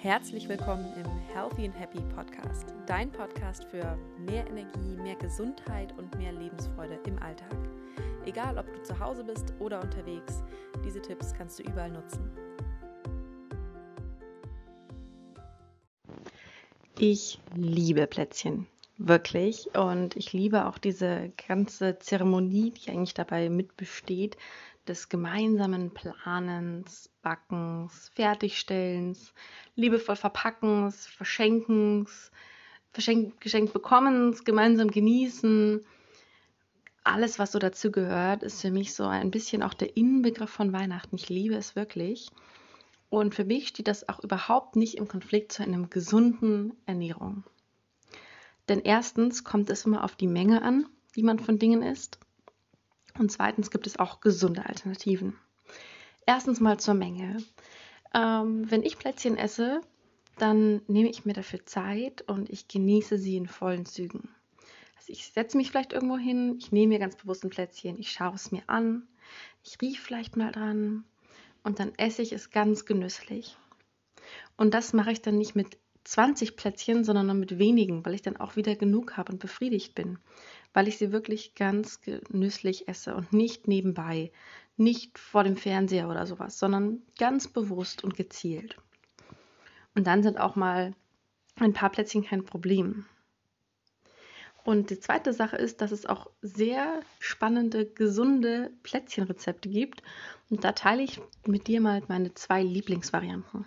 Herzlich willkommen im Healthy and Happy Podcast, dein Podcast für mehr Energie, mehr Gesundheit und mehr Lebensfreude im Alltag. Egal, ob du zu Hause bist oder unterwegs, diese Tipps kannst du überall nutzen. Ich liebe Plätzchen, wirklich. Und ich liebe auch diese ganze Zeremonie, die eigentlich dabei mitbesteht, des gemeinsamen Planens, Backens, Fertigstellens, liebevoll Verpackens, Verschenkens, Verschenk geschenkt bekommens, gemeinsam genießen. Alles, was so dazu gehört, ist für mich so ein bisschen auch der Inbegriff von Weihnachten. Ich liebe es wirklich. Und für mich steht das auch überhaupt nicht im Konflikt zu einer gesunden Ernährung. Denn erstens kommt es immer auf die Menge an, die man von Dingen isst. Und zweitens gibt es auch gesunde Alternativen. Erstens mal zur Menge. Ähm, wenn ich Plätzchen esse, dann nehme ich mir dafür Zeit und ich genieße sie in vollen Zügen. Also ich setze mich vielleicht irgendwo hin, ich nehme mir ganz bewusst ein Plätzchen, ich schaue es mir an, ich rieche vielleicht mal dran und dann esse ich es ganz genüsslich. Und das mache ich dann nicht mit 20 Plätzchen, sondern nur mit wenigen, weil ich dann auch wieder genug habe und befriedigt bin weil ich sie wirklich ganz genüsslich esse und nicht nebenbei, nicht vor dem Fernseher oder sowas, sondern ganz bewusst und gezielt. Und dann sind auch mal ein paar Plätzchen kein Problem. Und die zweite Sache ist, dass es auch sehr spannende, gesunde Plätzchenrezepte gibt. Und da teile ich mit dir mal meine zwei Lieblingsvarianten.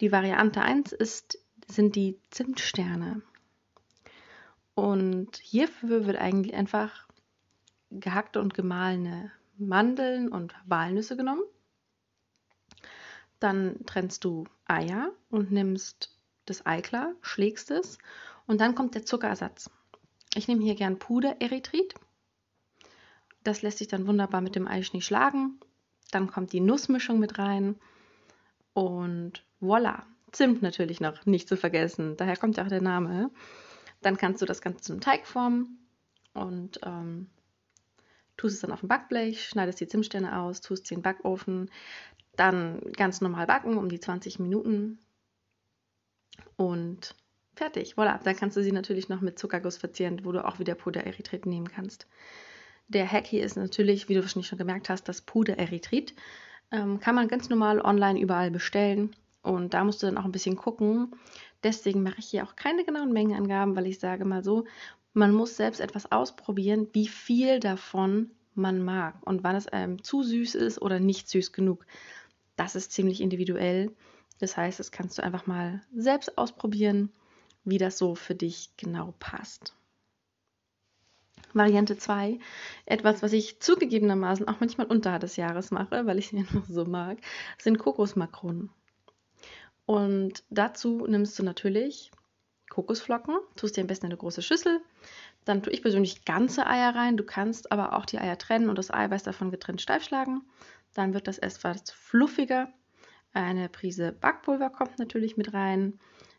Die Variante 1 ist, sind die Zimtsterne. Und hierfür wird eigentlich einfach gehackte und gemahlene Mandeln und Walnüsse genommen. Dann trennst du Eier und nimmst das Eiklar, schlägst es und dann kommt der Zuckerersatz. Ich nehme hier gern Pudererythrit. Das lässt sich dann wunderbar mit dem Eischnee schlagen. Dann kommt die Nussmischung mit rein und voilà. Zimt natürlich noch nicht zu vergessen. Daher kommt ja auch der Name. Dann kannst du das Ganze zum Teig formen und ähm, tust es dann auf dem Backblech, schneidest die Zimtsterne aus, tust sie in den Backofen, dann ganz normal backen um die 20 Minuten und fertig. Voilà, dann kannst du sie natürlich noch mit Zuckerguss verzieren, wo du auch wieder Pudererythrit nehmen kannst. Der Hack hier ist natürlich, wie du wahrscheinlich schon gemerkt hast, das Pudererythrit. Ähm, kann man ganz normal online überall bestellen. Und da musst du dann auch ein bisschen gucken, Deswegen mache ich hier auch keine genauen Mengenangaben, weil ich sage mal so, man muss selbst etwas ausprobieren, wie viel davon man mag und wann es einem zu süß ist oder nicht süß genug. Das ist ziemlich individuell. Das heißt, das kannst du einfach mal selbst ausprobieren, wie das so für dich genau passt. Variante 2, etwas, was ich zugegebenermaßen auch manchmal unter des Jahres mache, weil ich sie einfach so mag, sind Kokosmakronen. Und dazu nimmst du natürlich Kokosflocken, tust dir am besten eine große Schüssel. Dann tue ich persönlich ganze Eier rein. Du kannst aber auch die Eier trennen und das Eiweiß davon getrennt steif schlagen. Dann wird das etwas fluffiger. Eine Prise Backpulver kommt natürlich mit rein.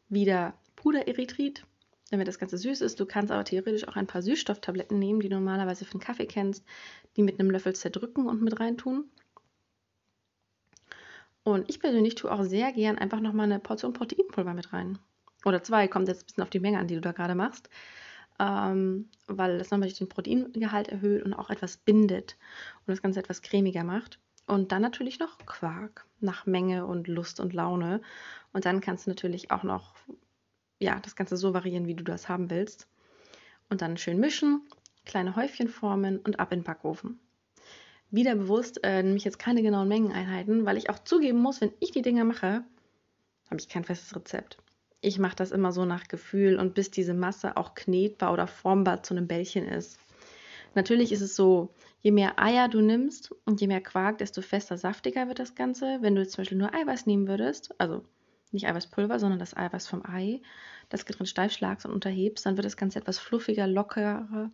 Wieder Pudererythrit, damit das Ganze süß ist. Du kannst aber theoretisch auch ein paar Süßstofftabletten nehmen, die du normalerweise für den Kaffee kennst, die mit einem Löffel zerdrücken und mit reintun. Und ich persönlich tue auch sehr gern einfach nochmal eine Portion Proteinpulver mit rein. Oder zwei, kommt jetzt ein bisschen auf die Menge an, die du da gerade machst. Ähm, weil das nochmal den Proteingehalt erhöht und auch etwas bindet und das Ganze etwas cremiger macht. Und dann natürlich noch Quark nach Menge und Lust und Laune. Und dann kannst du natürlich auch noch ja, das Ganze so variieren, wie du das haben willst. Und dann schön mischen, kleine Häufchen formen und ab in den Backofen wieder bewusst, äh, nämlich jetzt keine genauen Mengeneinheiten, weil ich auch zugeben muss, wenn ich die Dinge mache, habe ich kein festes Rezept. Ich mache das immer so nach Gefühl und bis diese Masse auch knetbar oder formbar zu einem Bällchen ist. Natürlich ist es so, je mehr Eier du nimmst und je mehr Quark, desto fester, saftiger wird das Ganze. Wenn du jetzt zum Beispiel nur Eiweiß nehmen würdest, also nicht Eiweißpulver, sondern das Eiweiß vom Ei, das getrennt steif schlagst und unterhebst, dann wird das Ganze etwas fluffiger, lockerer,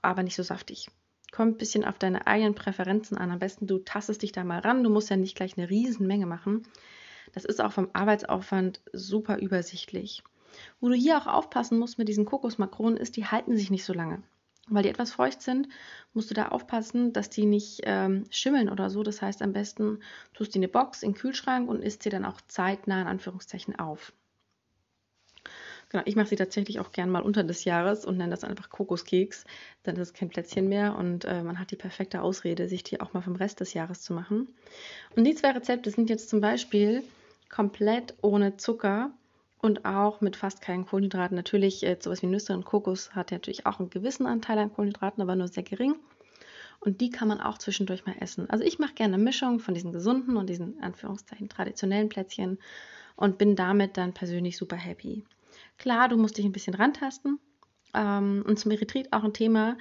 aber nicht so saftig. Kommt ein bisschen auf deine eigenen Präferenzen an. Am besten du tastest dich da mal ran. Du musst ja nicht gleich eine Riesenmenge machen. Das ist auch vom Arbeitsaufwand super übersichtlich. Wo du hier auch aufpassen musst mit diesen Kokosmakronen ist, die halten sich nicht so lange. Weil die etwas feucht sind, musst du da aufpassen, dass die nicht ähm, schimmeln oder so. Das heißt, am besten tust du in eine Box, in den Kühlschrank und isst sie dann auch zeitnah in Anführungszeichen auf. Genau, ich mache sie tatsächlich auch gern mal unter des Jahres und nenne das einfach Kokoskeks. Dann ist es kein Plätzchen mehr und äh, man hat die perfekte Ausrede, sich die auch mal vom Rest des Jahres zu machen. Und die zwei Rezepte sind jetzt zum Beispiel komplett ohne Zucker und auch mit fast keinen Kohlenhydraten. Natürlich, äh, sowas wie Nüsse und Kokos hat natürlich auch einen gewissen Anteil an Kohlenhydraten, aber nur sehr gering. Und die kann man auch zwischendurch mal essen. Also ich mache gerne eine Mischung von diesen gesunden und diesen Anführungszeichen traditionellen Plätzchen und bin damit dann persönlich super happy. Klar, du musst dich ein bisschen rantasten. Ähm, und zum Erythrit auch ein Thema.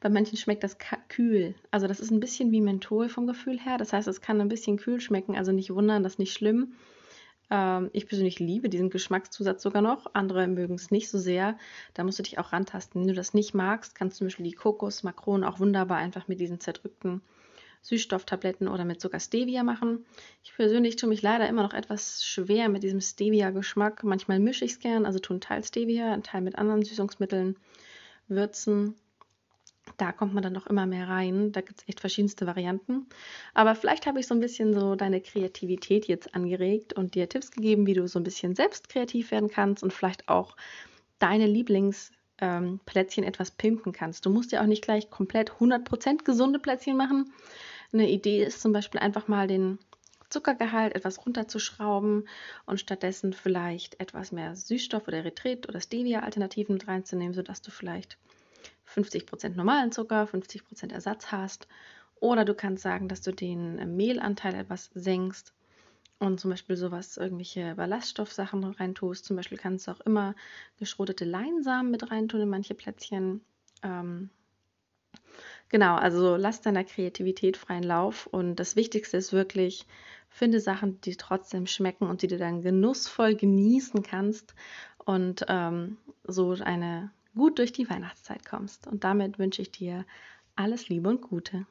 Bei manchen schmeckt das kühl. Also das ist ein bisschen wie Menthol vom Gefühl her. Das heißt, es kann ein bisschen kühl schmecken. Also nicht wundern, das ist nicht schlimm. Ähm, ich persönlich liebe diesen Geschmackszusatz sogar noch. Andere mögen es nicht so sehr. Da musst du dich auch rantasten. Wenn du das nicht magst, kannst du zum Beispiel die Kokosmakronen auch wunderbar einfach mit diesen zerdrückten Süßstofftabletten oder mit sogar Stevia machen. Ich persönlich tue mich leider immer noch etwas schwer mit diesem Stevia-Geschmack. Manchmal mische ich es gern, also tue einen Teil Stevia, einen Teil mit anderen Süßungsmitteln, Würzen. Da kommt man dann noch immer mehr rein. Da gibt es echt verschiedenste Varianten. Aber vielleicht habe ich so ein bisschen so deine Kreativität jetzt angeregt und dir Tipps gegeben, wie du so ein bisschen selbst kreativ werden kannst und vielleicht auch deine Lieblingsplätzchen ähm, etwas pimpen kannst. Du musst ja auch nicht gleich komplett 100% gesunde Plätzchen machen, eine Idee ist zum Beispiel einfach mal den Zuckergehalt etwas runterzuschrauben und stattdessen vielleicht etwas mehr Süßstoff oder Retreat oder Stevia-Alternativen mit reinzunehmen, sodass du vielleicht 50% normalen Zucker, 50% Ersatz hast. Oder du kannst sagen, dass du den Mehlanteil etwas senkst und zum Beispiel sowas, irgendwelche Ballaststoffsachen reintust. Zum Beispiel kannst du auch immer geschrotete Leinsamen mit reintun in manche Plätzchen. Ähm, Genau, also lass deiner Kreativität freien Lauf und das Wichtigste ist wirklich, finde Sachen, die trotzdem schmecken und die du dann genussvoll genießen kannst und ähm, so eine gut durch die Weihnachtszeit kommst. Und damit wünsche ich dir alles Liebe und Gute.